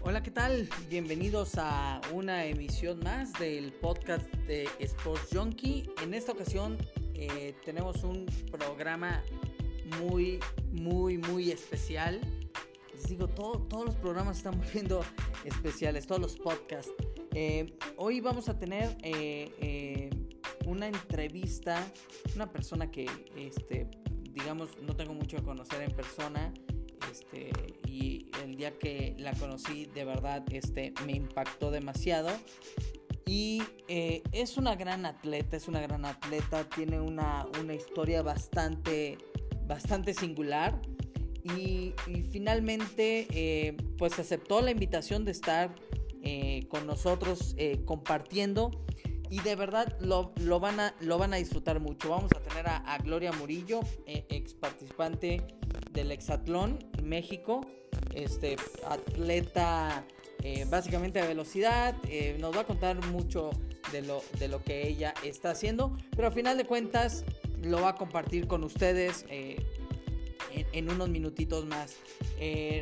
Hola, ¿qué tal? Bienvenidos a una emisión más del podcast de Sports Junkie. En esta ocasión eh, tenemos un programa muy, muy, muy especial. Digo, todos los programas están volviendo especiales, todos los podcasts. Eh, hoy vamos a tener eh, una entrevista, una persona que, este, digamos, no tengo mucho que conocer en persona este, y el día que la conocí de verdad este, me impactó demasiado. Y eh, es una gran atleta, es una gran atleta, tiene una, una historia bastante, bastante singular. Y, finalmente eh, pues aceptó la invitación de estar eh, con nosotros compartiendo y de verdad lo, lo, van a, lo van a disfrutar mucho. Vamos a tener a, Gloria Murillo, ex participante del Hexatlón México, este atleta eh, básicamente de velocidad, eh, nos va a contar mucho de lo, de lo que ella está haciendo, pero al final de cuentas lo va a compartir con ustedes eh, en, unos minutitos más.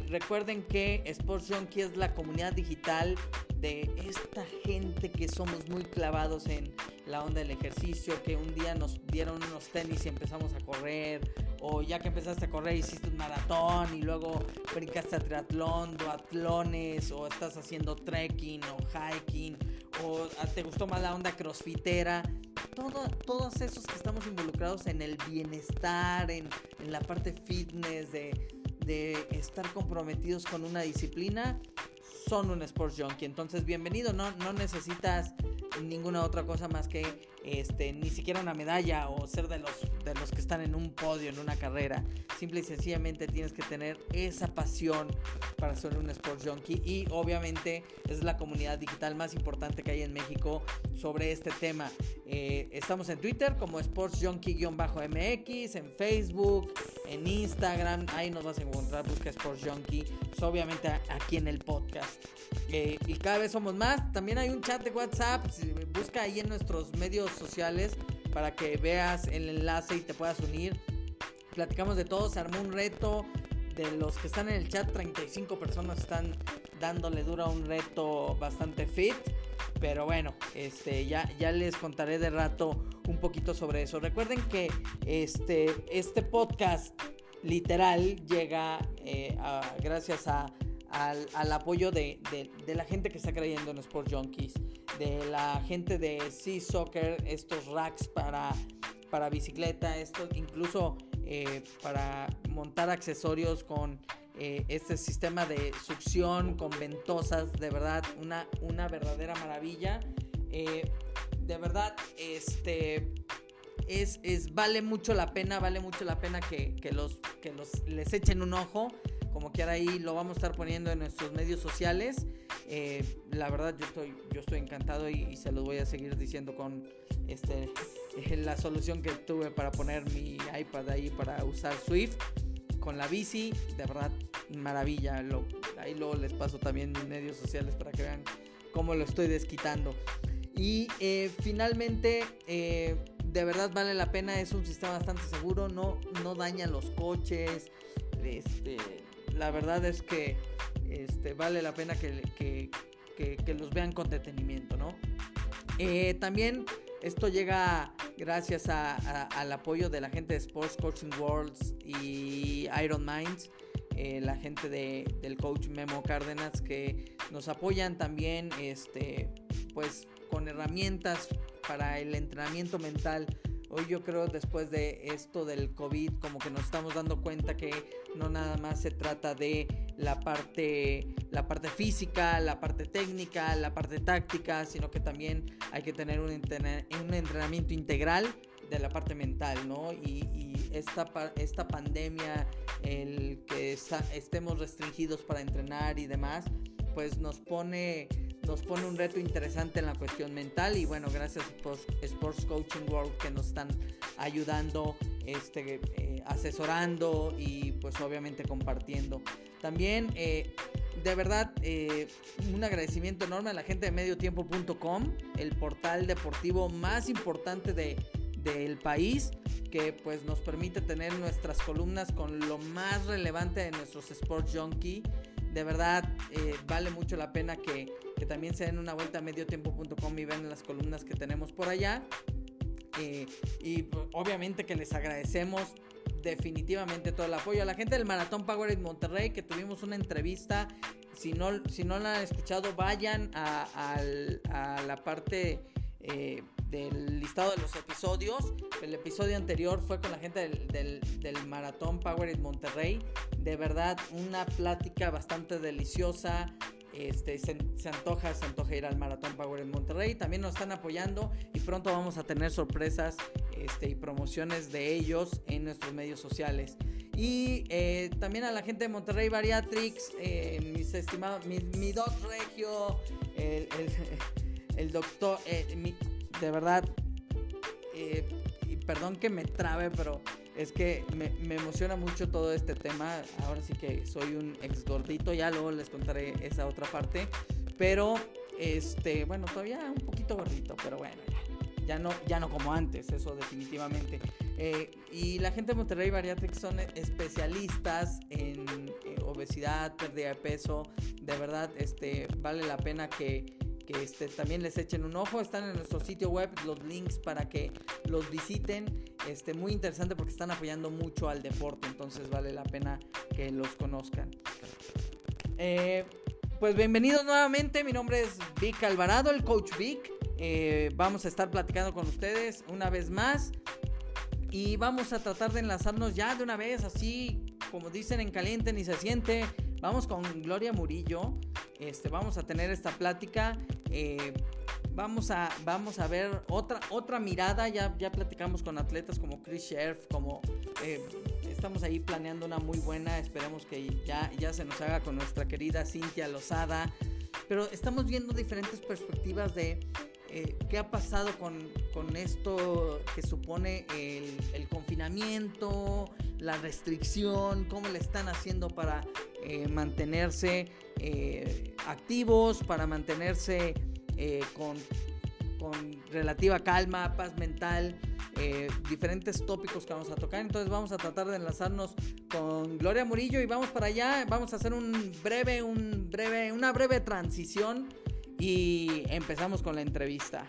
recuerden que Sports Junkie es la comunidad digital de esta gente que somos muy clavados en la onda del ejercicio, que un día nos dieron unos tenis y empezamos a correr, o ya que empezaste a correr hiciste un maratón y luego brincaste a triatlón, duatlones, o estás haciendo trekking o hiking, o te gustó más la onda crossfitera. Todo, todos esos que estamos involucrados en el bienestar, en, en la parte fitness, de, de estar comprometidos con una disciplina, son un sports junkie. Entonces, bienvenido, no, no necesitas ninguna otra cosa más que este, ni siquiera una medalla o ser de los, de los que están en un podio, en una carrera. Simple y sencillamente tienes que tener esa pasión para ser un sports junkie y obviamente es la comunidad digital más importante que hay en México sobre este tema. Eh, estamos en Twitter como Sports Junkie-MX, en Facebook, en Instagram, ahí nos vas a encontrar, busca Sports Junkie, pues, obviamente aquí en el podcast. Eh, y cada vez somos más. También hay un chat de WhatsApp. Busca ahí en nuestros medios sociales para que veas el enlace y te puedas unir. Platicamos de todo. Se armó un reto. De los que están en el chat, 35 personas están dándole duro a un reto bastante fit. Pero bueno, este, ya, ya les contaré de rato un poquito sobre eso. Recuerden que este, este podcast literal llega eh, gracias a al, apoyo de, la gente que está creyendo en Sport Junkies, de la gente de Sea Soccer, estos racks para, para bicicleta, esto incluso eh, para montar accesorios con eh, este sistema de succión con ventosas, de verdad, una, una verdadera maravilla. Eh, de verdad, este es, es, vale mucho la pena, vale mucho la pena que, los, que los, les echen un ojo como quiera ahí lo vamos a estar poniendo en nuestros medios sociales. Eh, la verdad yo estoy, yo estoy encantado y, se los voy a seguir diciendo con este, la solución que tuve para poner mi iPad ahí para usar Swift con la bici. De verdad, maravilla. Ahí luego les paso también mis medios sociales para que vean cómo lo estoy desquitando. Y eh, finalmente, eh, de verdad vale la pena. Es un sistema bastante seguro. No, no daña los coches. Este, la verdad es que este, vale la pena que, los vean con detenimiento, ¿no? Eh, también esto llega gracias al apoyo de la gente de Sports Coaching Worlds y Iron Minds, eh, la gente del coach Memo Cárdenas que nos apoyan también este, pues, con herramientas para el entrenamiento mental Hoy yo creo después de esto del COVID como que nos estamos dando cuenta que no nada más se trata de la parte, la parte física, la parte técnica, la parte táctica, sino que también hay que tener un, entrenamiento integral de la parte mental, ¿no? Y, esta, esta pandemia, el que estemos restringidos para entrenar y demás, pues nos pone nos pone un reto interesante en la cuestión mental y bueno, gracias a Sports Coaching World que nos están ayudando, este, eh, asesorando y pues obviamente compartiendo. También eh, de verdad, eh, un agradecimiento enorme a la gente de mediotiempo.com, el portal deportivo más importante de, del país, que pues nos permite tener nuestras columnas con lo más relevante de nuestros Sports Junkie. De verdad, eh, vale mucho la pena que, que, también se den una vuelta a mediotiempo.com y vean las columnas que tenemos por allá. Eh, y pues, obviamente que les agradecemos definitivamente todo el apoyo. A la gente del Maratón Power en Monterrey, que tuvimos una entrevista. Si no, si no la han escuchado, vayan a, la parte eh, del listado de los episodios. El episodio anterior fue con la gente del, del, Maratón Power in Monterrey. De verdad, una plática bastante deliciosa. Este, se, antoja, se antoja ir al Maratón Power en Monterrey. También nos están apoyando y pronto vamos a tener sorpresas este, y promociones de ellos en nuestros medios sociales. Y eh, también a la gente de Monterrey Bariatrix, eh, mis estimados, mi, mi, doc regio, el, el, doctor, eh, de verdad, y perdón que me trabe, pero es que me, me, emociona mucho todo este tema. Ahora sí que soy un ex gordito, ya luego les contaré esa otra parte. Pero, este, bueno, todavía un poquito gordito, pero bueno, ya, no, ya no como antes, eso definitivamente. Eh, y la gente de Monterrey Bariatrics son especialistas en eh, obesidad, pérdida de peso. De verdad, este, vale la pena que este, también les echen un ojo. Están en nuestro sitio web los links para que los visiten. Este, muy interesante porque están apoyando mucho al deporte, entonces vale la pena que los conozcan. Eh, pues bienvenidos nuevamente, mi nombre es Vic Alvarado, el coach Vic. Eh, vamos a estar platicando con ustedes una vez más y vamos a tratar de enlazarnos ya de una vez, así como dicen en caliente ni se siente. Vamos con Gloria Murillo. Este, vamos a tener esta plática. Eh, vamos, a, vamos a ver otra, otra mirada. Ya, ya platicamos con atletas como Chris Scherf, como eh, estamos ahí planeando una muy buena. Esperemos que ya, ya se nos haga con nuestra querida Cintia Lozada. Pero estamos viendo diferentes perspectivas de eh, qué ha pasado con, con, esto que supone el, el, confinamiento, la restricción, cómo le están haciendo para eh, mantenerse eh, activos, para mantenerse eh, con, con, relativa calma, paz mental, diferentes tópicos que vamos a tocar. Entonces vamos a tratar de enlazarnos con Gloria Murillo y vamos para allá. Vamos a hacer un breve, un breve, una breve transición y empezamos con la entrevista.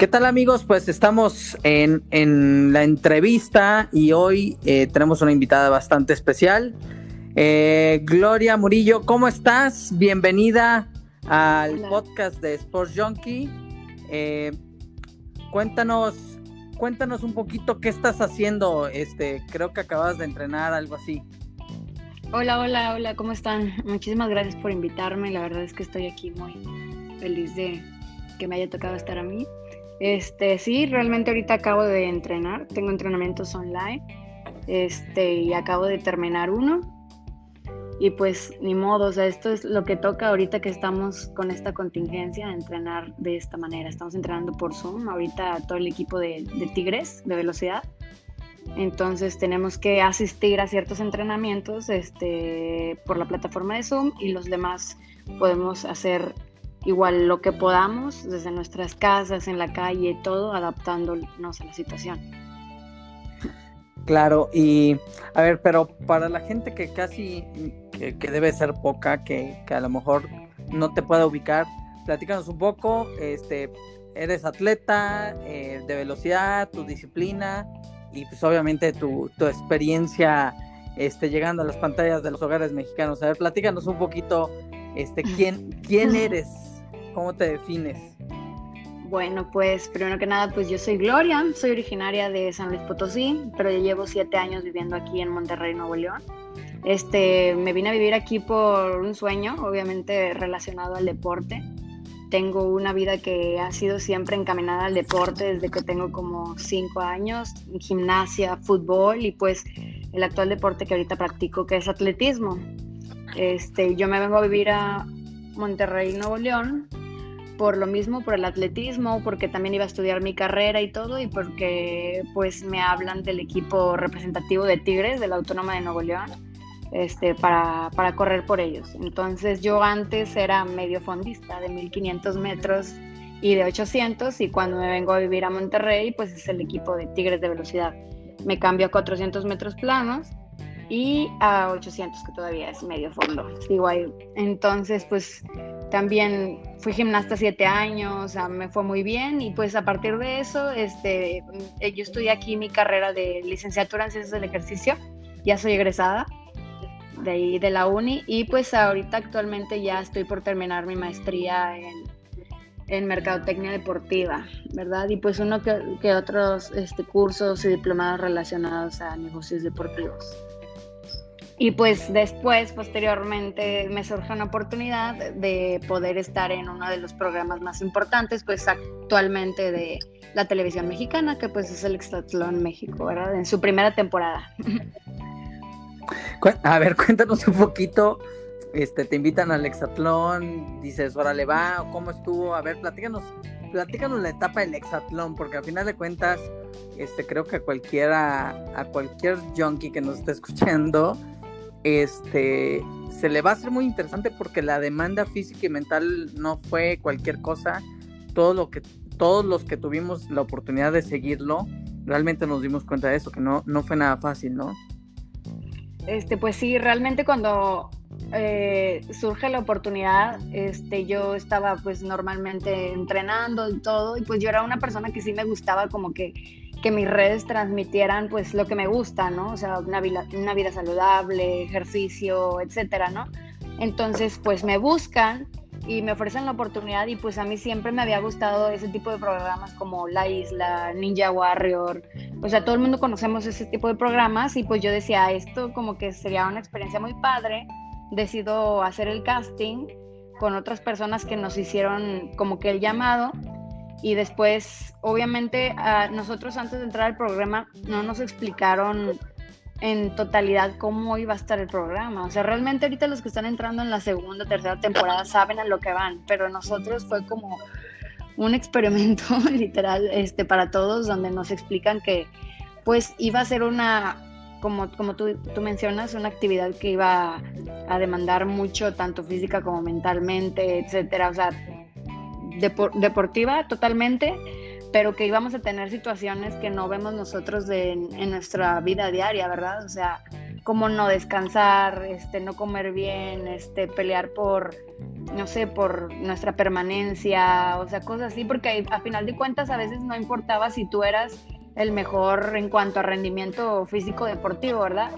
¿Qué tal amigos? Pues estamos en, la entrevista y hoy eh, tenemos una invitada bastante especial. Eh, Gloria Murillo, ¿cómo estás? Bienvenida al podcast de Sports Junkie. Eh, cuéntanos, cuéntanos un poquito qué estás haciendo. Este, creo que acabas de entrenar, algo así. Hola, hola, hola, ¿cómo están? Muchísimas gracias por invitarme. La verdad es que estoy aquí muy feliz de que me haya tocado estar a mí. Este, sí, realmente ahorita acabo de entrenar, tengo entrenamientos online, este, y acabo de terminar uno. Y pues ni modo, o sea, esto es lo que toca ahorita que estamos con esta contingencia, entrenar de esta manera. Estamos entrenando por Zoom, ahorita todo el equipo de, de Tigres de velocidad. Entonces tenemos que asistir a ciertos entrenamientos este, por la plataforma de Zoom y los demás podemos hacer igual lo que podamos desde nuestras casas, en la calle, todo adaptándonos a la situación. Claro, y a ver, pero para la gente que casi, que, debe ser poca, que, a lo mejor no te pueda ubicar, platícanos un poco, este, eres atleta eh, de velocidad, tu disciplina y pues obviamente tu, tu experiencia este, llegando a las pantallas de los hogares mexicanos. A ver, platícanos un poquito, este, quién, quién eres. ¿Cómo te defines? Bueno, pues primero que nada, pues yo soy Gloria, soy originaria de San Luis Potosí, pero ya llevo siete años viviendo aquí en Monterrey, Nuevo León. Este, me vine a vivir aquí por un sueño, obviamente relacionado al deporte. Tengo una vida que ha sido siempre encaminada al deporte desde que tengo como cinco años, gimnasia, fútbol y pues el actual deporte que ahorita practico, que es atletismo. Este, yo me vengo a vivir a Monterrey, Nuevo León, por lo mismo, por el atletismo, porque también iba a estudiar mi carrera y todo, y porque pues me hablan del equipo representativo de Tigres, de la Autónoma de Nuevo León, este, para, para correr por ellos. Entonces yo antes era medio fondista de 1500 metros y de 800, y cuando me vengo a vivir a Monterrey, pues es el equipo de Tigres de Velocidad. Me cambio a 400 metros planos y a 800, que todavía es medio fondo. Sigo ahí. Entonces, pues también fui gimnasta siete años, me fue muy bien y pues a partir de eso, este, eh, yo estudié aquí mi carrera de licenciatura en ciencias del ejercicio, ya soy egresada de ahí de la uni y pues ahorita actualmente ya estoy por terminar mi maestría en, en mercadotecnia deportiva, ¿verdad? Y pues uno que, que otros este, cursos y diplomados relacionados a negocios deportivos. Y pues después, posteriormente, me surge una oportunidad de poder estar en uno de los programas más importantes, pues actualmente de la televisión mexicana, que pues es el Extratlón México, ¿verdad? En su primera temporada. A ver, cuéntanos un poquito, este, te invitan al Exatlón, dices, órale va, ¿cómo estuvo? A ver, platícanos, platícanos la etapa del Exatlón, porque al final de cuentas, este, creo que a cualquiera, a cualquier junkie que nos esté escuchando, este se le va a hacer muy interesante porque la demanda física y mental no fue cualquier cosa. Todo lo que, todos los que tuvimos la oportunidad de seguirlo, realmente nos dimos cuenta de eso, que no, no fue nada fácil, ¿no? Este, pues sí, realmente cuando eh, surge la oportunidad, este, yo estaba pues normalmente entrenando y todo, y pues yo era una persona que sí me gustaba como que que mis redes transmitieran pues lo que me gusta, ¿no? O sea, una vida, una vida saludable, ejercicio, etcétera, ¿no? Entonces, pues me buscan y me ofrecen la oportunidad y pues a mí siempre me había gustado ese tipo de programas como La Isla, Ninja Warrior, o sea, todo el mundo conocemos ese tipo de programas y pues yo decía, esto como que sería una experiencia muy padre, decido hacer el casting con otras personas que nos hicieron como que el llamado y después, obviamente, nosotros antes de entrar al programa no nos explicaron en totalidad cómo iba a estar el programa. O sea, realmente ahorita los que están entrando en la segunda, tercera temporada saben a lo que van, pero nosotros fue como un experimento literal este, para todos donde nos explican que pues iba a ser una, como, como tú, tú mencionas, una actividad que iba a demandar mucho, tanto física como mentalmente, etcétera. O sea, deportiva totalmente, pero que íbamos a tener situaciones que no vemos nosotros en nuestra vida diaria, ¿verdad? O sea, como no descansar, este, no comer bien, este, pelear por, no sé, por nuestra permanencia, o sea, cosas así, porque a final de cuentas a veces no importaba si tú eras el mejor en cuanto a rendimiento físico deportivo, ¿verdad?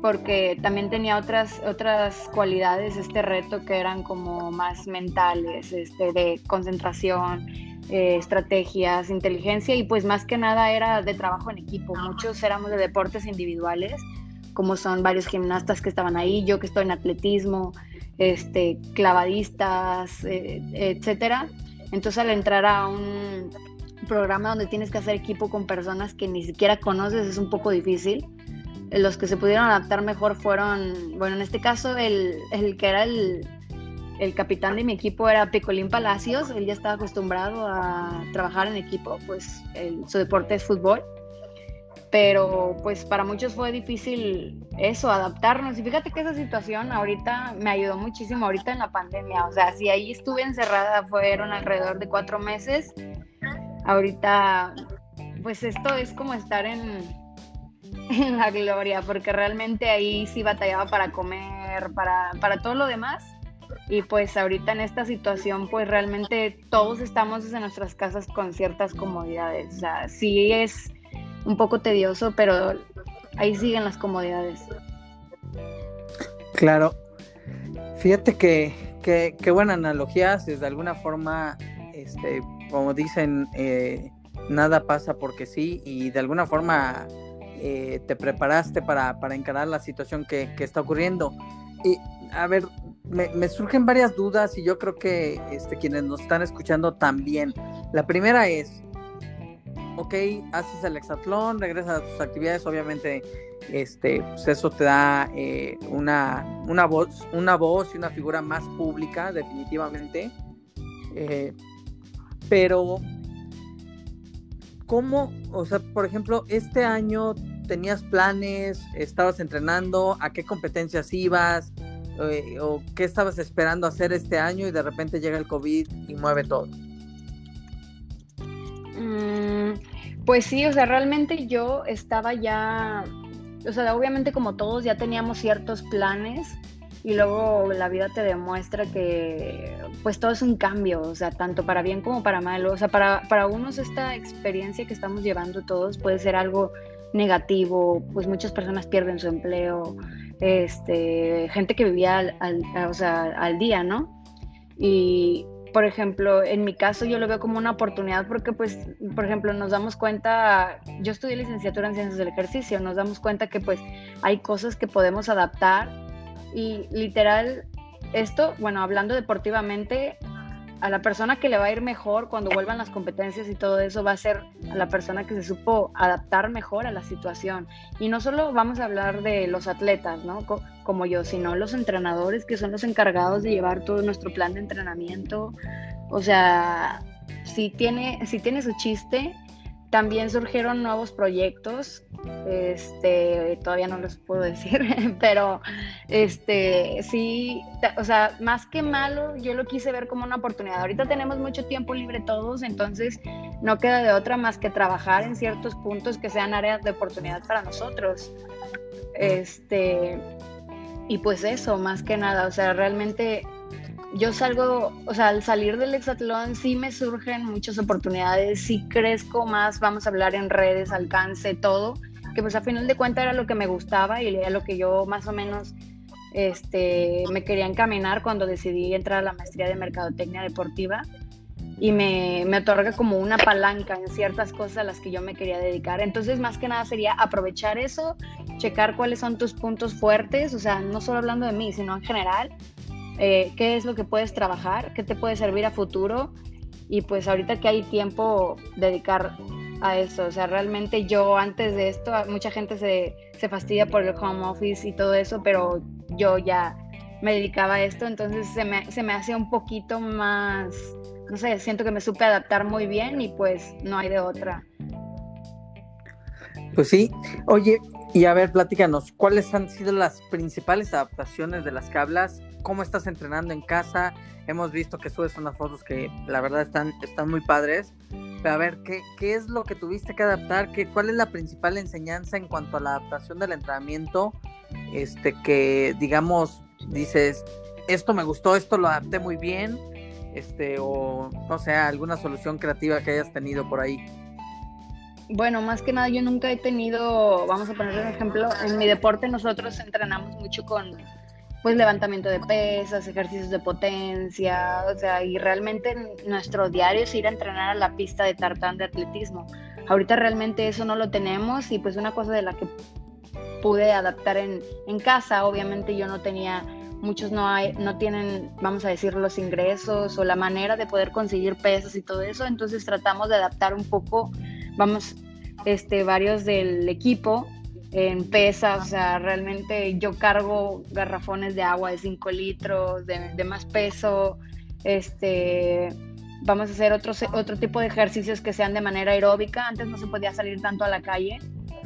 Porque también tenía otras, otras cualidades este reto que eran como más mentales, este, de concentración, eh, estrategias, inteligencia y pues más que nada era de trabajo en equipo. Muchos éramos de deportes individuales, como son varios gimnastas que estaban ahí, yo que estoy en atletismo, este, clavadistas, eh, etcétera. Entonces al entrar a un programa donde tienes que hacer equipo con personas que ni siquiera conoces es un poco difícil los que se pudieron adaptar mejor fueron, bueno, en este caso el, el que era el, el, capitán de mi equipo era Picolín Palacios, él ya estaba acostumbrado a trabajar en equipo, pues su deporte es fútbol, pero pues para muchos fue difícil eso, adaptarnos. Y fíjate que esa situación ahorita me ayudó muchísimo, ahorita en la pandemia, o sea, si ahí estuve encerrada fueron alrededor de cuatro meses, ahorita pues esto es como estar en en la gloria, porque realmente ahí sí batallaba para comer, para, para todo lo demás. Y pues ahorita en esta situación, pues realmente todos estamos en nuestras casas con ciertas comodidades. O sea, sí es un poco tedioso, pero ahí siguen las comodidades. Claro. Fíjate que, qué buena analogía. De alguna forma, este, como dicen, eh, nada pasa porque sí. Y de alguna forma eh, te preparaste para, encarar la situación que, está ocurriendo. Y a ver, me, surgen varias dudas y yo creo que este, quienes nos están escuchando también. La primera es, ok, haces el hexatlón, regresas a tus actividades, obviamente este, pues eso te da eh, una, una, voz, una voz y una figura más pública, definitivamente. Eh, pero, ¿cómo, o sea, por ejemplo, este año tenías planes, estabas entrenando, a qué competencias ibas, eh, o qué estabas esperando hacer este año y de repente llega el COVID y mueve todo? Mm, pues sí, o sea, realmente yo estaba ya o sea, obviamente como todos ya teníamos ciertos planes y luego la vida te demuestra que pues todo es un cambio, o sea, tanto para bien como para mal. O sea, para, para unos esta experiencia que estamos llevando todos puede ser algo negativo, pues muchas personas pierden su empleo, este, gente que vivía al, o sea, al día, ¿no? Y, por ejemplo, en mi caso yo lo veo como una oportunidad porque, pues, por ejemplo, nos damos cuenta, yo estudié licenciatura en ciencias del ejercicio, nos damos cuenta que, pues, hay cosas que podemos adaptar y literal, esto, bueno, hablando deportivamente, a la persona que le va a ir mejor cuando vuelvan las competencias y todo eso va a ser a la persona que se supo adaptar mejor a la situación. Y no solo vamos a hablar de los atletas, ¿no? como yo, sino los entrenadores que son los encargados de llevar todo nuestro plan de entrenamiento. O sea, si tiene, si tiene su chiste, también surgieron nuevos proyectos, este, todavía no los puedo decir, pero este, sí, o sea, más que malo, yo lo quise ver como una oportunidad. Ahorita tenemos mucho tiempo libre todos, entonces no queda de otra más que trabajar en ciertos puntos que sean áreas de oportunidad para nosotros. Este, y pues eso, más que nada, o sea, realmente yo salgo, o sea, al salir del hexatlón sí me surgen muchas oportunidades, sí crezco más, vamos a hablar en redes, alcance, todo, que pues a final de cuentas era lo que me gustaba y era lo que yo más o menos este, me quería encaminar cuando decidí entrar a la maestría de Mercadotecnia Deportiva y me, me otorga como una palanca en ciertas cosas a las que yo me quería dedicar. Entonces, más que nada sería aprovechar eso, checar cuáles son tus puntos fuertes, o sea, no solo hablando de mí, sino en general, eh, qué es lo que puedes trabajar, qué te puede servir a futuro y pues ahorita que hay tiempo dedicar a eso. O sea, realmente yo antes de esto, mucha gente se, se fastidia por el home office y todo eso, pero yo ya me dedicaba a esto, entonces se me, se me hace un poquito más, no sé, siento que me supe adaptar muy bien y pues no hay de otra. Pues sí, oye, y a ver, platícanos, ¿cuáles han sido las principales adaptaciones de las que hablas? ¿Cómo estás entrenando en casa? Hemos visto que subes unas fotos que la verdad están, están muy padres. Pero a ver, ¿qué, ¿qué es lo que tuviste que adaptar? ¿Qué, ¿Cuál es la principal enseñanza en cuanto a la adaptación del entrenamiento? Este, que digamos, dices, esto me gustó, esto lo adapté muy bien, este, o no sé, alguna solución creativa que hayas tenido por ahí. Bueno, más que nada yo nunca he tenido, vamos a poner un ejemplo, en mi deporte nosotros entrenamos mucho con pues levantamiento de pesas, ejercicios de potencia, o sea, y realmente nuestro diario es ir a entrenar a la pista de tartán de atletismo. Ahorita realmente eso no lo tenemos y pues una cosa de la que pude adaptar en, en casa, obviamente yo no tenía, muchos no, hay, no tienen, vamos a decir, los ingresos o la manera de poder conseguir pesas y todo eso, entonces tratamos de adaptar un poco vamos, este, varios del equipo en pesas, o sea, realmente yo cargo garrafones de agua de 5 litros, de, más peso, este, vamos a hacer otro, otro tipo de ejercicios que sean de manera aeróbica, antes no se podía salir tanto a la calle,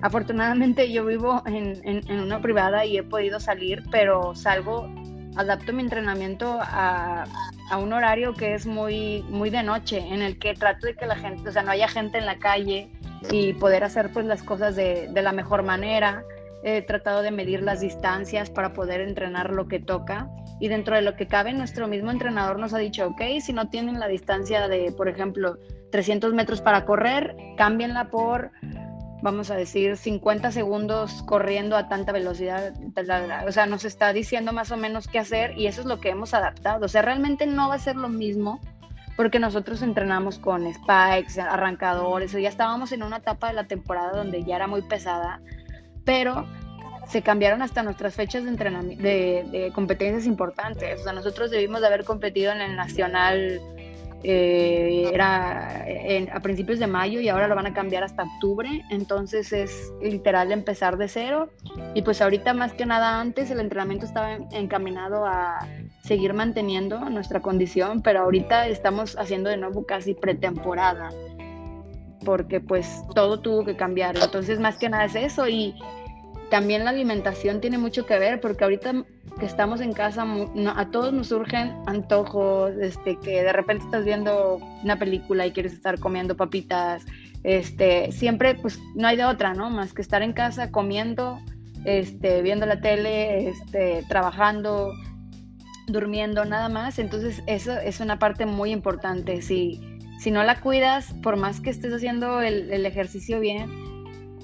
afortunadamente yo vivo en, en una privada y he podido salir, pero salgo adapto mi entrenamiento a, a, un horario que es muy, muy de noche, en el que trato de que la gente, o sea, no haya gente en la calle y poder hacer pues las cosas de, de la mejor manera. He tratado de medir las distancias para poder entrenar lo que toca y dentro de lo que cabe nuestro mismo entrenador nos ha dicho, ok, si no tienen la distancia de, por ejemplo, 300 metros para correr, cámbienla por vamos a decir, 50 segundos corriendo a tanta velocidad. O sea, nos está diciendo más o menos qué hacer y eso es lo que hemos adaptado. O sea, realmente no va a ser lo mismo porque nosotros entrenamos con spikes, arrancadores, o ya estábamos en una etapa de la temporada donde ya era muy pesada, pero se cambiaron hasta nuestras fechas de de, de competencias importantes. O sea, nosotros debimos de haber competido en el Nacional eh, era a principios de mayo y ahora lo van a cambiar hasta octubre, entonces es literal empezar de cero y pues ahorita más que nada antes el entrenamiento estaba encaminado a seguir manteniendo nuestra condición, pero ahorita estamos haciendo de nuevo casi pretemporada porque pues todo tuvo que cambiar, entonces más que nada es eso y también la alimentación tiene mucho que ver porque ahorita que estamos en casa, a todos nos surgen antojos, este, que de repente estás viendo una película y quieres estar comiendo papitas, este, siempre pues no hay de otra, ¿no? Más que estar en casa comiendo, este, viendo la tele, este, trabajando, durmiendo, nada más. Entonces eso es una parte muy importante. Si, si no la cuidas, por más que estés haciendo el, ejercicio bien,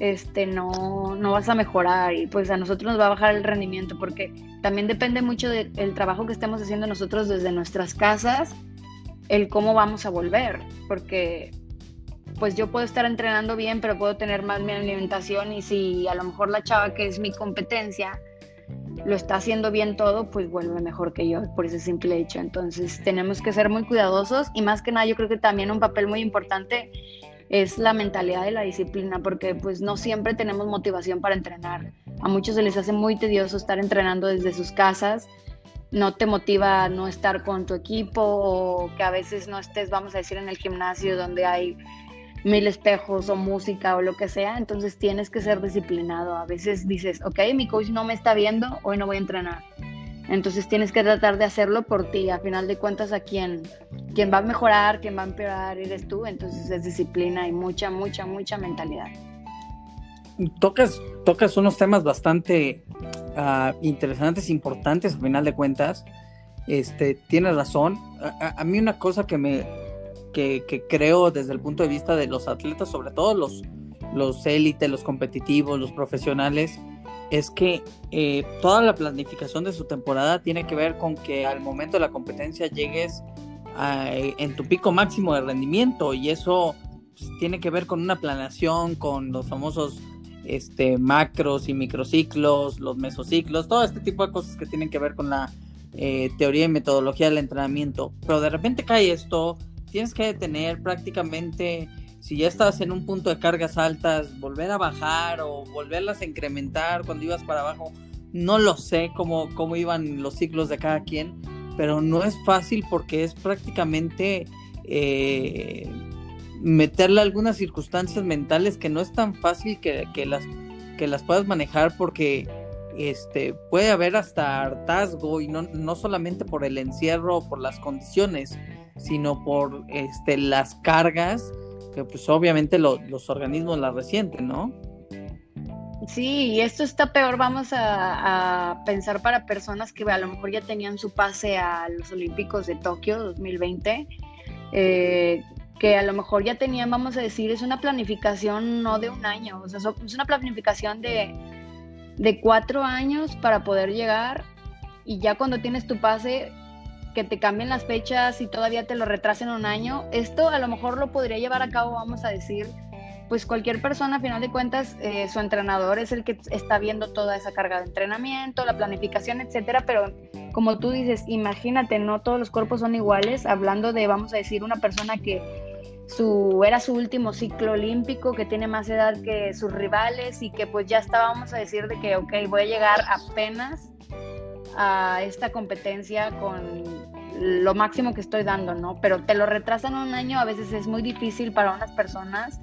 este, no, no vas a mejorar y pues a nosotros nos va a bajar el rendimiento porque también depende mucho del trabajo que estemos haciendo nosotros desde nuestras casas, el cómo vamos a volver, porque pues yo puedo estar entrenando bien, pero puedo tener más mi alimentación y si a lo mejor la chava que es mi competencia lo está haciendo bien todo, pues vuelve mejor que yo por ese simple hecho. Entonces tenemos que ser muy cuidadosos y más que nada yo creo que también un papel muy importante es la mentalidad de la disciplina, porque pues no siempre tenemos motivación para entrenar. A muchos se les hace muy tedioso estar entrenando desde sus casas, no te motiva no estar con tu equipo o que a veces no estés, vamos a decir, en el gimnasio donde hay mil espejos o música o lo que sea, entonces tienes que ser disciplinado. A veces dices, ok, mi coach no me está viendo, hoy no voy a entrenar. Entonces tienes que tratar de hacerlo por ti. A final de cuentas, a quien, quien va a mejorar, quien va a empeorar, eres tú. Entonces es disciplina y mucha, mucha, mucha mentalidad. Tocas, tocas unos temas bastante uh, interesantes, importantes, a final de cuentas. Este, tienes razón. A, mí una cosa que me que, creo desde el punto de vista de los atletas, sobre todo los, los élites, los competitivos, los profesionales, es que eh, toda la planificación de su temporada tiene que ver con que al momento de la competencia llegues en tu pico máximo de rendimiento y eso pues, tiene que ver con una planeación, con los famosos este, macros y microciclos, los mesociclos, todo este tipo de cosas que tienen que ver con la eh, teoría y metodología del entrenamiento. Pero de repente cae esto, tienes que detener prácticamente si ya estabas en un punto de cargas altas, volver a bajar o volverlas a incrementar cuando ibas para abajo, no lo sé cómo, cómo iban los ciclos de cada quien, pero no es fácil porque es prácticamente eh, meterle algunas circunstancias mentales que no es tan fácil que, las, que las puedas manejar porque este, puede haber hasta hartazgo y no, no solamente por el encierro o por las condiciones, sino por este, las cargas que pues obviamente los organismos la resienten, ¿no? Sí, y esto está peor, vamos a, pensar para personas que a lo mejor ya tenían su pase a los Olímpicos de Tokio 2020, eh, que a lo mejor ya tenían, vamos a decir, es una planificación no de un año, o sea, es una planificación de, de cuatro años para poder llegar y ya cuando tienes tu pase que te cambien las fechas y todavía te lo retrasen un año, esto a lo mejor lo podría llevar a cabo, vamos a decir, pues cualquier persona, a final de cuentas, eh, su entrenador es el que está viendo toda esa carga de entrenamiento, la planificación, etcétera, pero como tú dices, imagínate, no todos los cuerpos son iguales, hablando de, vamos a decir, una persona que su, era su último ciclo olímpico, que tiene más edad que sus rivales y que pues ya está, vamos a decir, de que, ok, voy a llegar apenas a esta competencia con lo máximo que estoy dando, ¿no? Pero te lo retrasan un año, a veces es muy difícil para unas personas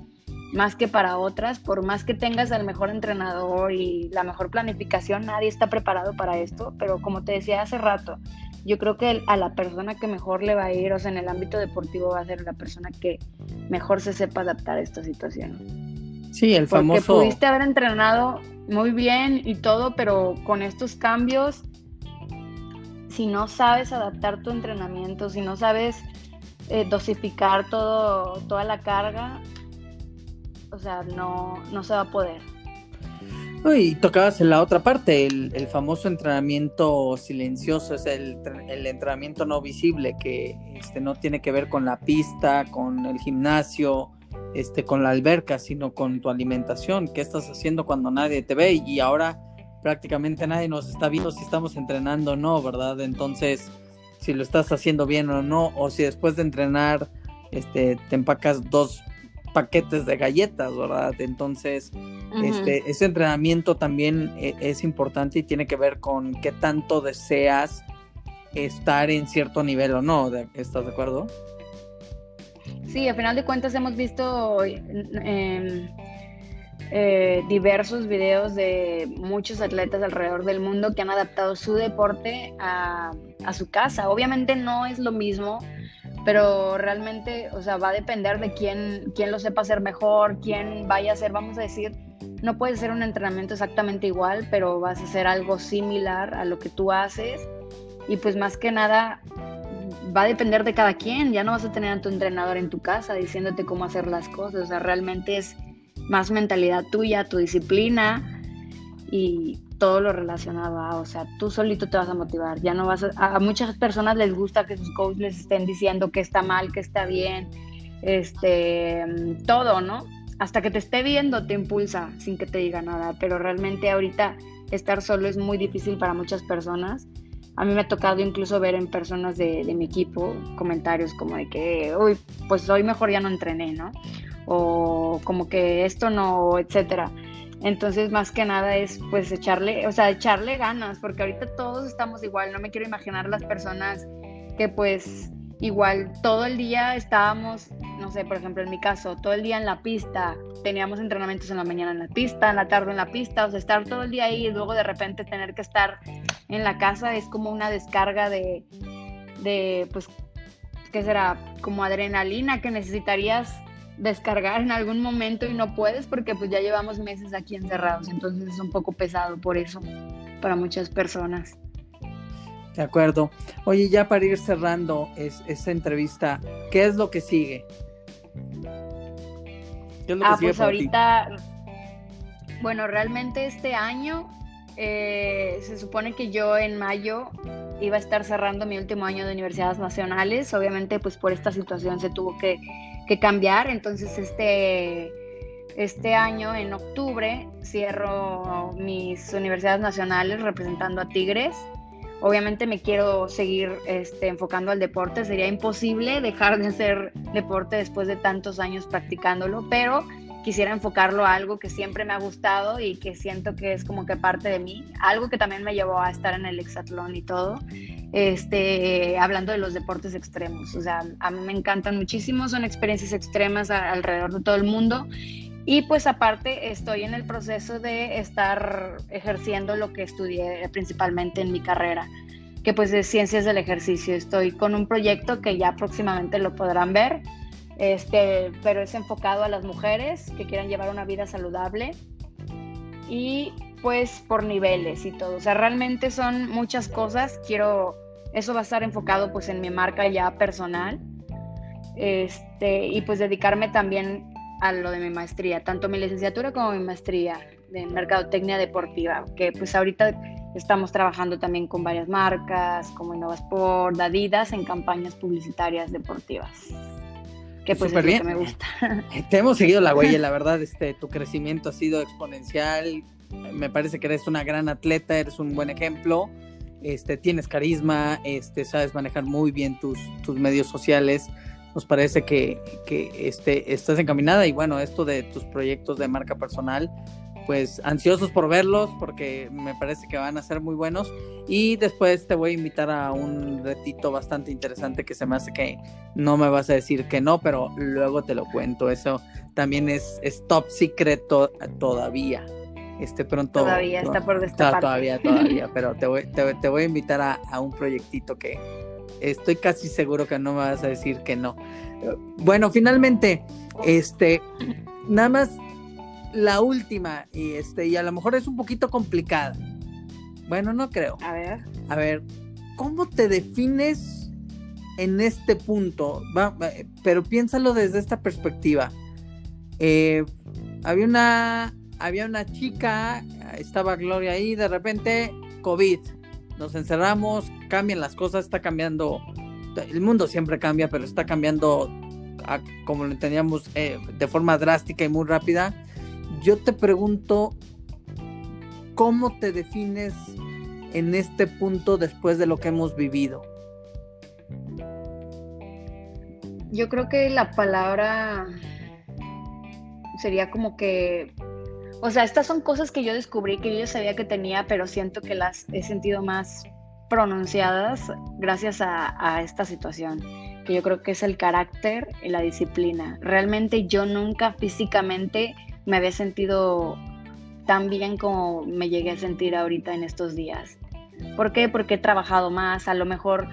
más que para otras, por más que tengas al mejor entrenador y la mejor planificación, nadie está preparado para esto, pero como te decía hace rato, yo creo que a la persona que mejor le va a ir, o sea, en el ámbito deportivo va a ser la persona que mejor se sepa adaptar a esta situación. Sí, el famoso... Porque pudiste haber entrenado muy bien y todo, pero con estos cambios si no sabes adaptar tu entrenamiento, si no sabes eh, dosificar todo, toda la carga, o sea, no, no se va a poder. Y tocabas en la otra parte, el, famoso entrenamiento silencioso, es el, el, entrenamiento no visible, que este, no tiene que ver con la pista, con el gimnasio, este, con la alberca, sino con tu alimentación, qué estás haciendo cuando nadie te ve y ahora prácticamente nadie nos está viendo si estamos entrenando o no, ¿verdad? Entonces, si lo estás haciendo bien o no, o si después de entrenar este, te empacas dos paquetes de galletas, ¿verdad? Entonces, este, ese entrenamiento también e, es importante y tiene que ver con qué tanto deseas estar en cierto nivel o no, ¿estás de acuerdo? Sí, a final de cuentas hemos visto em, eh, diversos videos de muchos atletas alrededor del mundo que han adaptado su deporte a, su casa. Obviamente no es lo mismo pero realmente, o sea, va a depender de quién, quién lo sepa hacer mejor, quién vaya a hacer, vamos a decir, no puede ser un entrenamiento exactamente igual, pero vas a hacer algo similar a lo que tú haces. Y pues más que nada va a depender de cada quien, ya no vas a tener a tu entrenador en tu casa diciéndote cómo hacer las cosas, o sea, realmente es más mentalidad tuya, tu disciplina y todo lo relacionado a, o sea, tú solito te vas a motivar, ya no vas a, a muchas personas les gusta que sus coaches les estén diciendo que está mal, que está bien, este, todo, ¿no? Hasta que te esté viendo te impulsa sin que te diga nada, pero realmente ahorita estar solo es muy difícil para muchas personas. A mí me ha tocado incluso ver en personas de, mi equipo comentarios como de que, uy, pues hoy mejor ya no entrené, ¿no? O como que esto no, etcétera. Entonces, más que nada es pues echarle, o sea, echarle ganas, porque ahorita todos estamos igual, no me quiero imaginar las personas que pues igual todo el día estábamos, no sé, por ejemplo en mi caso, todo el día en la pista, teníamos entrenamientos en la mañana en la pista, en la tarde en la pista, o sea, estar todo el día ahí y luego de repente tener que estar en la casa es como una descarga de, de pues, ¿qué será? Como adrenalina que necesitarías descargar en algún momento y no puedes porque pues ya llevamos meses aquí encerrados, entonces es un poco pesado por eso para muchas personas. De acuerdo. Oye, ya para ir cerrando es, esta entrevista, ¿qué es lo que sigue? Ah, pues ahorita, bueno, realmente este año eh, se supone que yo en mayo iba a estar cerrando mi último año de universidades nacionales. Obviamente, pues por esta situación se tuvo que que cambiar. Entonces este, este año, en octubre, cierro mis universidades nacionales representando a Tigres. Obviamente me quiero seguir este, enfocando al deporte. Sería imposible dejar de hacer deporte después de tantos años practicándolo, pero quisiera enfocarlo a algo que siempre me ha gustado y que siento que es como que parte de mí, algo que también me llevó a estar en el hexatlón y todo, este, hablando de los deportes extremos. O sea, a mí me encantan muchísimo, son experiencias extremas alrededor de todo el mundo. Y pues aparte estoy en el proceso de estar ejerciendo lo que estudié principalmente en mi carrera, que pues es ciencias del ejercicio. Estoy con un proyecto que ya próximamente lo podrán ver, este, pero es enfocado a las mujeres que quieran llevar una vida saludable y pues por niveles y todo. O sea, realmente son muchas cosas. Quiero, eso va a estar enfocado pues en mi marca ya personal. Este, y pues dedicarme también a lo de mi maestría, tanto mi licenciatura como mi maestría de mercadotecnia deportiva, que pues ahorita estamos trabajando también con varias marcas como Innovasport, Adidas en campañas publicitarias deportivas. Que pues es bien. que me gusta. Te hemos seguido la huella, la verdad, este tu crecimiento ha sido exponencial, me parece que eres una gran atleta, eres un buen ejemplo, este, tienes carisma, este, sabes manejar muy bien tus, tus medios sociales. Nos parece que, que este, estás encaminada y bueno, esto de tus proyectos de marca personal, pues ansiosos por verlos porque me parece que van a ser muy buenos y después te voy a invitar a un retito bastante interesante que se me hace que no me vas a decir que no, pero luego te lo cuento, eso también es, es top secret todavía este pronto. Todavía está por destapar. Todavía, todavía, pero te voy, te, voy a invitar a, un proyectito que estoy casi seguro que no me vas a decir que no. Bueno, finalmente, este, nada más la última, y este, y a lo mejor es un poquito complicada. Bueno, no creo. A ver. A ver, ¿cómo te defines en este punto? pero piénsalo desde esta perspectiva. Eh, había una había una chica, estaba Gloria ahí, de repente, COVID. Nos encerramos, cambian las cosas, está cambiando. El mundo siempre cambia, pero está cambiando como lo entendíamos eh, de forma drástica y muy rápida. Yo te pregunto, ¿cómo te defines en este punto después de lo que hemos vivido? yo creo que la palabra sería como que, o sea, estas son cosas que yo descubrí, que yo sabía que tenía, pero siento que las he sentido más pronunciadas gracias a, esta situación, que yo creo que es el carácter y la disciplina. Realmente yo nunca físicamente me había sentido tan bien como me llegué a sentir ahorita en estos días. ¿Por qué? Porque he trabajado más, a lo mejor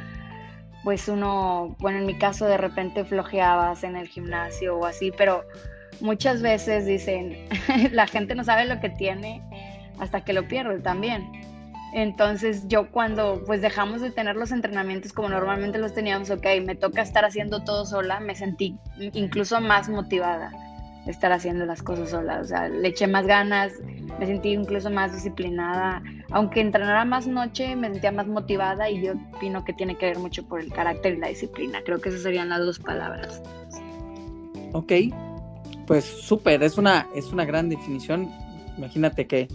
pues uno, bueno, en mi caso de repente flojeabas en el gimnasio o así, pero muchas veces dicen, la gente no sabe lo que tiene hasta que lo pierde también. Entonces yo cuando pues dejamos de tener los entrenamientos como normalmente los teníamos, ok, me toca estar haciendo todo sola, me sentí incluso más motivada de estar haciendo las cosas sola, o sea, le eché más ganas, me sentí incluso más disciplinada, aunque entrenara más noche, me sentía más motivada y yo opino que tiene que ver mucho por el carácter y la disciplina, creo que esas serían las dos palabras. Ok, pues súper, es una, es una gran definición, imagínate que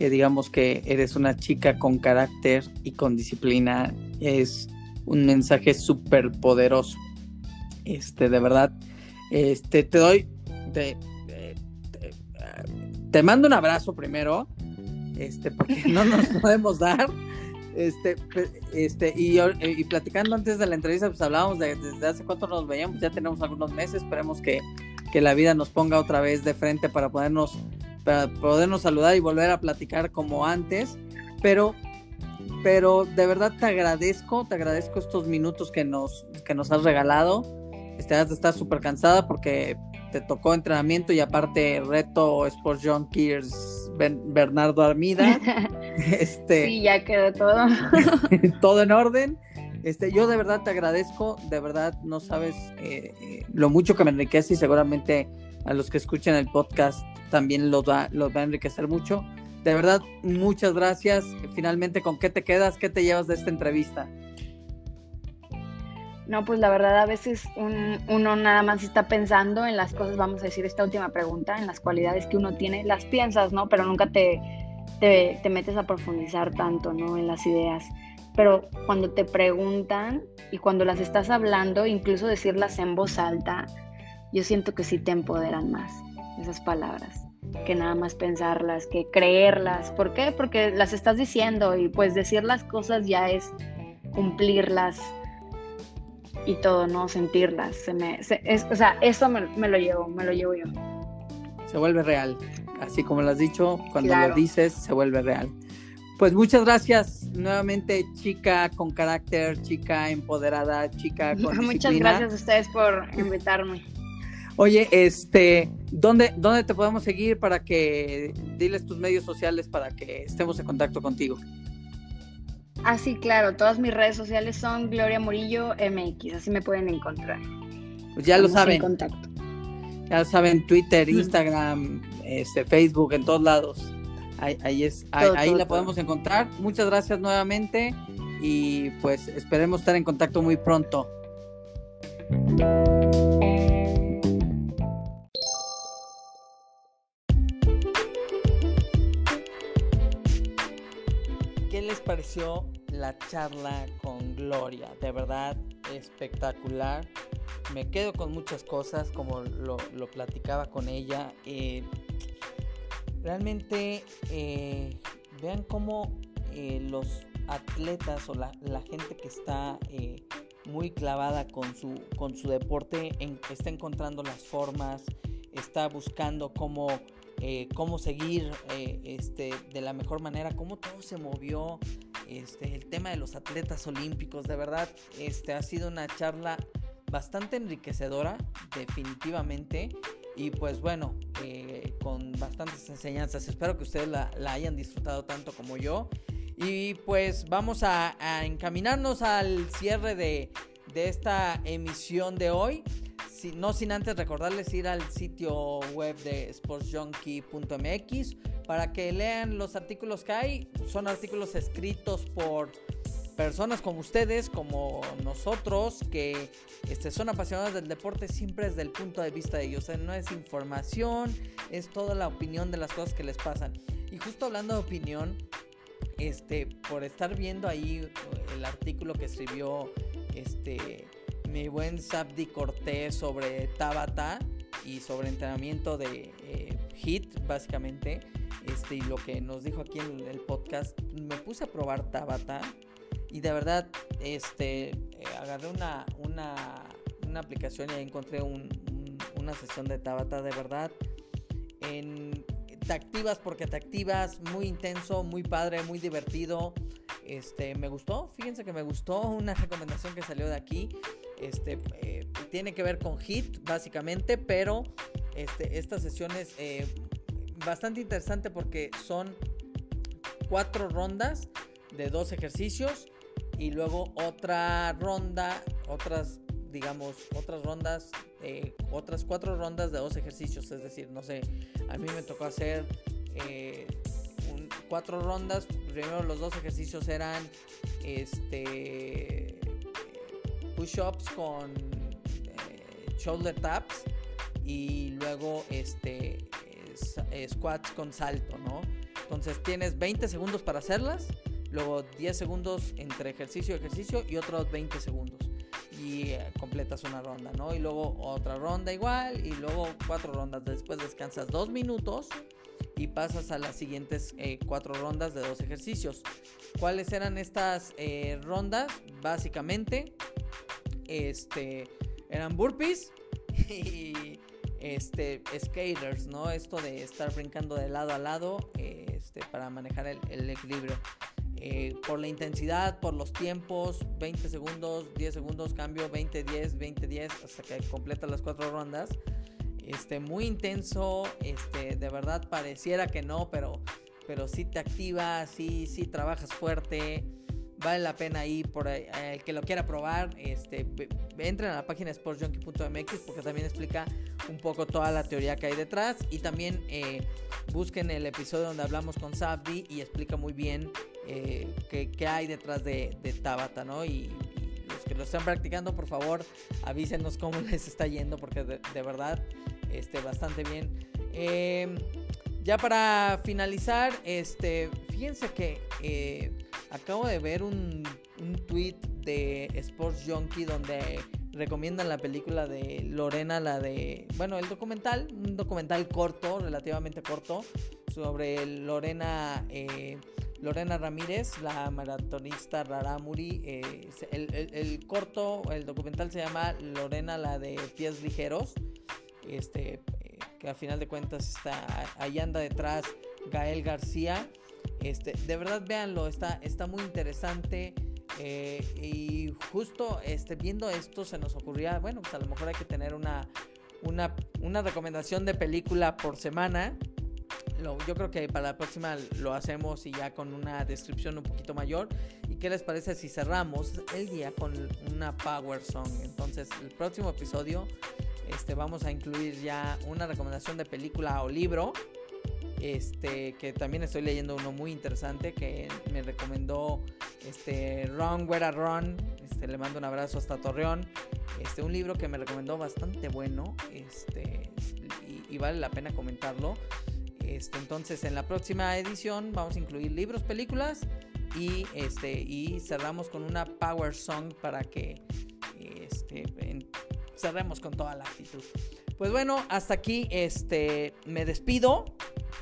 que digamos que eres una chica con carácter y con disciplina es un mensaje súper poderoso. Este, de verdad, este, te doy, te, te, mando un abrazo primero, este, porque no nos podemos dar. Este, este, y, y, platicando antes de la entrevista, pues hablábamos de desde hace cuánto nos veíamos, ya tenemos algunos meses, esperemos que, que la vida nos ponga otra vez de frente para podernos para podernos saludar y volver a platicar como antes, pero pero de verdad te agradezco, te agradezco estos minutos que nos, que nos has regalado. Este, estás súper cansada porque te tocó entrenamiento y aparte reto Sports John Kears Bernardo Armida. este, sí, ya quedó todo. todo en orden. Este, yo de verdad te agradezco, de verdad no sabes eh, eh, lo mucho que me enriquece y seguramente a los que escuchan el podcast también los va, los a enriquecer mucho. De verdad, muchas gracias. Finalmente, ¿con qué te quedas? ¿Qué te llevas de esta entrevista? No, pues la verdad a veces uno nada más está pensando en las cosas, vamos a decir esta última pregunta, en las cualidades que uno tiene, las piensas, ¿no? Pero nunca te, te, te metes a profundizar tanto, ¿no? En las ideas. Pero cuando te preguntan y cuando las estás hablando, incluso decirlas en voz alta, yo siento que sí te empoderan más esas palabras, que nada más pensarlas, que creerlas. ¿Por qué? Porque las estás diciendo y pues decir las cosas ya es cumplirlas y todo, ¿no? Sentirlas. Se me, o sea, eso me, lo llevo, me lo llevo yo. Se vuelve real. Así como lo has dicho, cuando lo dices, se vuelve real. Pues muchas gracias nuevamente, chica con carácter, chica empoderada, chica con Muchas gracias a ustedes por invitarme. Oye, este, ¿dónde, ¿dónde te podemos seguir para que diles tus medios sociales para que estemos en contacto contigo? Ah, sí, claro, todas mis redes sociales son Gloria Murillo MX, así me pueden encontrar. Pues ya lo saben. contacto. Ya lo saben, Twitter, Instagram, este, Facebook, en todos lados. Ahí, es, ahí, la podemos encontrar. Muchas gracias nuevamente y pues esperemos estar en contacto muy pronto. pareció la charla con Gloria? De verdad, espectacular. Me quedo con muchas cosas, como lo, platicaba con ella. Eh, realmente, eh, vean cómo eh, los atletas o la, gente que está muy clavada con su, con su deporte está encontrando las formas, está buscando cómo eh, cómo seguir eh, este, de la mejor manera, cómo todo se movió, este, el tema de los atletas olímpicos, de verdad, este, ha sido una charla bastante enriquecedora, definitivamente, y pues bueno, eh, con bastantes enseñanzas, espero que ustedes la, hayan disfrutado tanto como yo, y pues vamos a, encaminarnos al cierre de, de esta emisión de hoy. No sin antes recordarles ir al sitio web de sportsjunkie.mx para que lean los artículos que hay. Son artículos escritos por personas como ustedes, como nosotros, que este, son apasionados del deporte siempre desde el punto de vista de ellos. no es información, es toda la opinión de las cosas que les pasan. Y justo hablando de opinión, este, por estar viendo ahí el artículo que escribió este mi buen Sabdi Cortés sobre Tabata y sobre entrenamiento de eh, HIT, básicamente. Este, y lo que nos dijo aquí en el podcast, me puse a probar Tabata y de verdad este, eh, agarré una, una, una, aplicación y ahí encontré una sesión de Tabata de verdad. En, te activas porque te activas, muy intenso, muy padre, muy divertido. Este, me gustó, fíjense que me gustó una recomendación que salió de aquí. Este, eh, tiene que ver con HIT, básicamente, pero este, esta sesión es eh, bastante interesante porque son cuatro rondas de dos ejercicios y luego otra ronda, otras, digamos, otras rondas, eh, otras cuatro rondas de dos ejercicios. Es decir, no sé, a mí me tocó hacer cuatro rondas. Primero los dos ejercicios eran este push-ups con eh, shoulder taps y luego este squats con salto, ¿no? Entonces tienes 20 segundos para hacerlas, luego 10 segundos entre ejercicio y ejercicio y otros 20 segundos. Y eh, completas una ronda, ¿no? Y luego otra ronda igual y luego cuatro rondas. Después descansas dos minutos y pasas a las siguientes eh, cuatro rondas de dos ejercicios. ¿Cuáles eran estas rondas? Básicamente este, eran burpees y este, skaters, ¿no? Esto de estar brincando de lado a lado este, para manejar el, equilibrio. Eh, por la intensidad, por los tiempos, 20 segundos, 10 segundos, cambio, 20, 10, 20, 10, hasta que completa las cuatro rondas. Este, muy intenso, este, de verdad pareciera que no, pero, pero sí te activa, sí, sí trabajas fuerte vale la pena ahí por el que lo quiera probar este entren a la página sportsjunkie.mx porque también explica un poco toda la teoría que hay detrás y también eh, busquen el episodio donde hablamos con Sabdi y explica muy bien eh, qué, hay detrás de, Tabata no y, los que lo están practicando por favor avísenos cómo les está yendo porque de, verdad este bastante bien. Eh, ya para finalizar este fíjense que Acabo de ver un, un tweet de Sports Junkie donde recomiendan la película de Lorena, la de, bueno, el documental, un documental corto, relativamente corto, sobre Lorena, eh, Lorena Ramírez, la maratonista Raramuri. Eh, el, corto, el documental se llama Lorena, la de pies ligeros, este, eh, que a final de cuentas está, ahí anda detrás Gael García. Este, de verdad véanlo, está, está muy interesante. Eh, y justo este, viendo esto se nos ocurría, bueno, pues a lo mejor hay que tener una, una, recomendación de película por semana. Yo creo que para la próxima lo hacemos y ya con una descripción un poquito mayor. ¿Y qué les parece si cerramos el día con una Power Song? Entonces, el próximo episodio este, vamos a incluir ya una recomendación de película o libro este, que también estoy leyendo uno muy interesante que me recomendó este, Ron Where Ron. Este, le mando un abrazo hasta Torreón. Este, un libro que me recomendó bastante bueno este, y, vale la pena comentarlo. Entonces, en la próxima edición vamos a incluir libros, películas y, este, y cerramos con una Power Song para que este, cerremos con toda la actitud. Pues bueno, hasta aquí este, me despido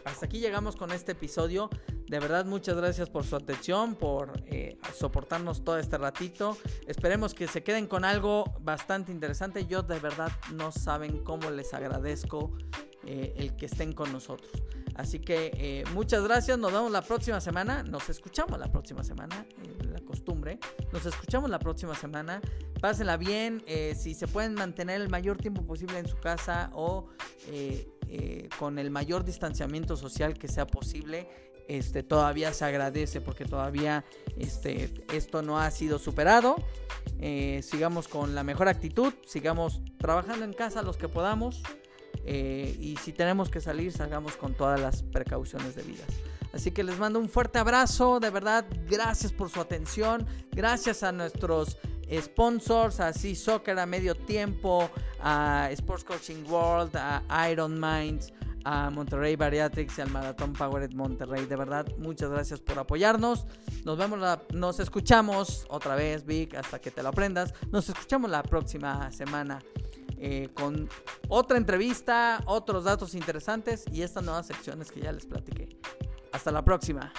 hasta aquí llegamos con este episodio. De verdad, muchas gracias por su atención, por eh, soportarnos todo este ratito. Esperemos que se queden con algo bastante interesante. Yo de verdad no saben cómo les agradezco eh, el que estén con nosotros. Así que eh, muchas gracias. Nos vemos la próxima semana. Nos escuchamos la próxima semana. la costumbre. Nos escuchamos la próxima semana. Pásenla bien. si se pueden mantener el mayor tiempo posible en su casa o eh, con el mayor distanciamiento social que sea posible, este, todavía se agradece porque todavía este, esto no ha sido superado. Eh, sigamos con la mejor actitud, sigamos trabajando en casa los que podamos eh, y si tenemos que salir, salgamos con todas las precauciones debidas. Así que les mando un fuerte abrazo, de verdad, gracias por su atención, gracias a nuestros sponsors, así Soccer a medio tiempo, a Sports Coaching World, a Iron Minds, a Monterrey Bariatrics y al Maratón Powered Monterrey. De verdad, muchas gracias por apoyarnos. Nos vemos, la, nos escuchamos otra vez, Vic, hasta que te lo aprendas. Nos escuchamos la próxima semana eh, con otra entrevista, otros datos interesantes y estas nuevas secciones que ya les platiqué. Hasta la próxima.